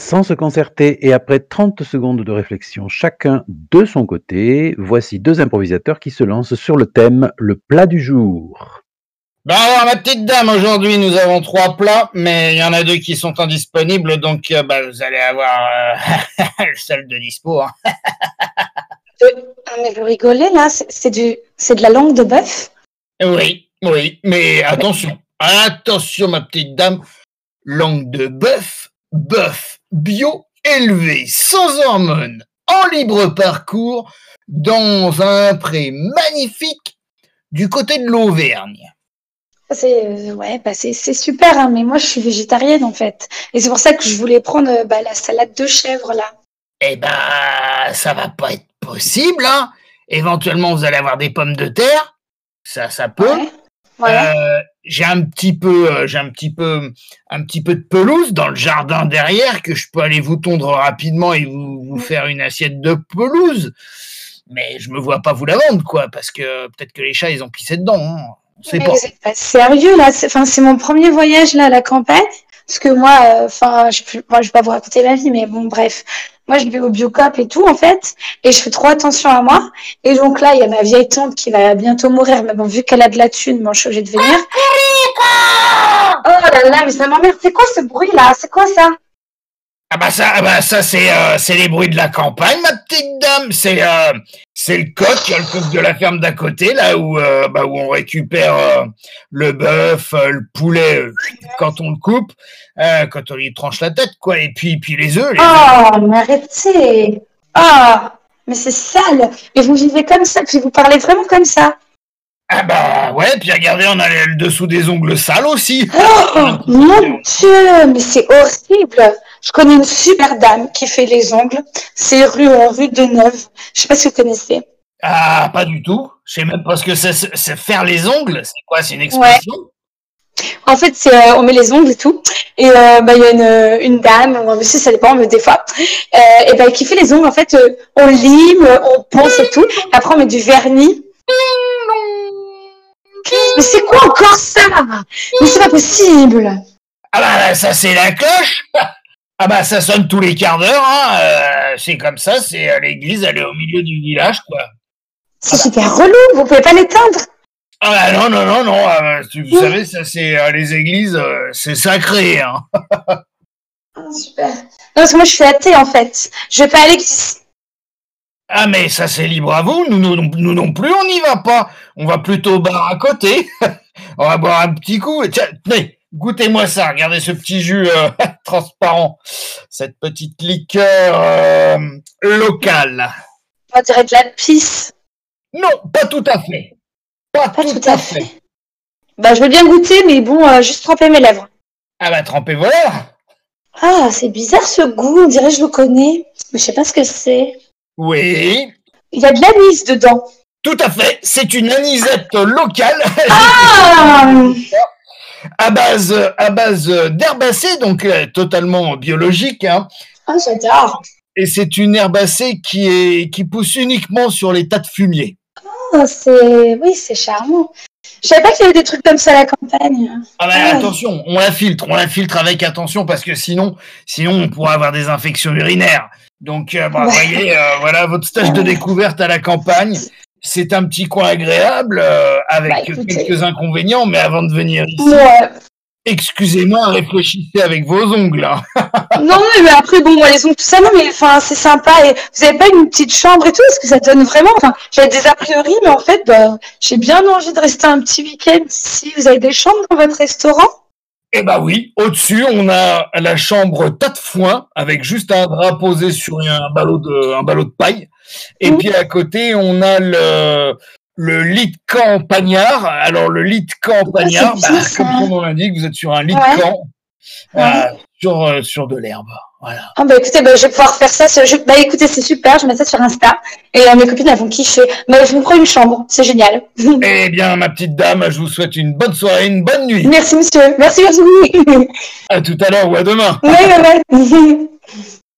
Sans se concerter et après 30 secondes de réflexion chacun de son côté, voici deux improvisateurs qui se lancent sur le thème le plat du jour. Ben alors, ma petite dame, aujourd'hui nous avons trois plats, mais il y en a deux qui sont indisponibles, donc euh, bah, vous allez avoir euh, le seul de dispo. hein. Euh, ah, mais vous rigolez là, c'est c'est du, c'est de la langue de bœuf? Oui, oui, mais attention, attention ma petite dame, langue de bœuf, bœuf bio, élevé sans hormones, en libre parcours, dans un pré magnifique du côté de l'Auvergne. C'est euh, ouais, bah c'est super, hein, mais moi je suis végétarienne en fait, et c'est pour ça que je voulais prendre euh, bah, la salade de chèvre là. Eh ben, ça va pas être possible, hein. Éventuellement, vous allez avoir des pommes de terre, ça, ça peut. Ouais. Euh, j'ai un petit peu, euh, j'ai un petit peu, un petit peu de pelouse dans le jardin derrière que je peux aller vous tondre rapidement et vous, vous faire une assiette de pelouse. Mais je me vois pas vous la vendre, quoi, parce que peut-être que les chats ils ont pissé dedans. Hein. Mais pas. pas sérieux là, c'est enfin c'est mon premier voyage là à la campagne, parce que moi, euh, enfin je, moi je vais pas vous raconter ma vie, mais bon bref, moi je vais au biocop et tout en fait, et je fais trop attention à moi, et donc là il y a ma vieille tante qui va bientôt mourir, mais bon vu qu'elle a de la thune, bon je suis obligée de venir. Oh là là, mais ça m'emmerde, c'est quoi ce bruit là, c'est quoi ça? Ah bah ça, ah bah ça c'est euh, c'est les bruits de la campagne, ma petite dame. C'est euh, c'est le coq, le coq de la ferme d'à côté, là où euh, bah, où on récupère euh, le bœuf, euh, le poulet euh, quand on le coupe, euh, quand on lui tranche la tête, quoi. Et puis puis les œufs. Les. Oh, mais arrêtez! Ah, mais c'est sale! Mais vous vivez comme ça, puis vous parlez vraiment comme ça! Ah bah ouais. Puis regardez, on a le dessous des ongles sales aussi. Oh, mon Dieu, mais c'est horrible! Je connais une super dame qui fait les ongles. C'est rue, euh, rue de Neuve. Je sais pas si vous connaissez. Ah pas du tout. Je sais même pas ce que c'est. C'est faire les ongles. C'est quoi? C'est une expression? En fait, euh, on met les ongles et tout. Et euh, bah, il y a une, une dame, ou un monsieur, ça dépend, mais des fois, euh, et ben qui fait les ongles. En fait, euh, on lime, on ponce et tout. Après, on met du vernis. Mais c'est quoi encore ça? Mais c'est pas possible Ah bah ça c'est la cloche. Ah bah ça sonne tous les quarts d'heure. Hein. euh, c'est comme ça. C'est euh, l'église. Elle est au milieu du village, quoi. C'est super relou, vous pouvez pas l'éteindre Ah bah non non non non. euh, tu- vous savez ça c'est euh, les églises. c'est sacré. Hein. Ah, Super. Non, parce que moi je suis athée en fait. Je vais pas à l'église. Ah mais ça c'est libre à vous. Nous, nous, non- nous non plus on n'y va pas. On va plutôt au bar à côté. on va boire un petit coup. Et tiens, tenez, goûtez-moi ça. Regardez ce petit jus euh, transparent. Cette petite liqueur euh, locale. On dirait de la pisse. Non, pas tout à fait. Pas, Pas tout à fait. Bah je veux bien goûter, mais bon, euh, juste tremper mes lèvres. Ah bah trempez vos lèvres. Ah, c'est bizarre ce goût, on dirait que je le connais. Mais je sais pas ce que c'est. Oui, Il y a de l'anis dedans. tout à fait. C'est une anisette locale Ah à base à base d'herbacées, donc euh, totalement biologique. Hein. Ah, j'adore. Et c'est une herbacée qui est qui pousse uniquement sur les tas de fumier. Ah, c'est... Oui, c'est charmant. Je savais pas qu'il y avait des trucs comme ça à la campagne. Ah bah, Ah. attention, on la filtre, on la filtre avec attention parce que sinon, sinon on pourrait avoir des infections urinaires. Donc, euh, bah, Ouais. voyez, euh, voilà votre stage de découverte à la campagne. C'est un petit coin agréable euh, avec Bah, quelques inconvénients, mais avant de venir ici, Ouais. excusez-moi, réfléchissez avec vos ongles. hein. Non, mais après, bon, moi, les ongles, tout ça, non, mais enfin, c'est sympa. Et vous avez pas une petite chambre et tout Parce que ça donne vraiment. Enfin, j'avais des a priori, mais en fait, bah, j'ai bien envie de rester un petit week-end ici. Vous avez des chambres dans votre restaurant? Eh bah oui, au-dessus, on a la chambre tas de foin avec juste un drap posé sur un ballot de, un ballot de paille. Et puis à côté, on a le, le lit de campagnard. Alors, le lit de campagnard, bah, comme son nom l'indique, vous êtes sur un lit Ouais. de camp, euh, sur, euh, sur de l'herbe. Voilà. Ah, bah, écoutez, bah, je vais pouvoir faire ça. je- Bah, écoutez, c'est super. Je mets ça sur Insta. Et euh, mes copines, elles vont kiffer. Bah, je vous prends une chambre. C'est génial. Eh bien, ma petite dame, je vous souhaite une bonne soirée, une bonne nuit. Merci, monsieur. Merci, merci. À tout à l'heure ou à demain. ouais, ouais, ouais.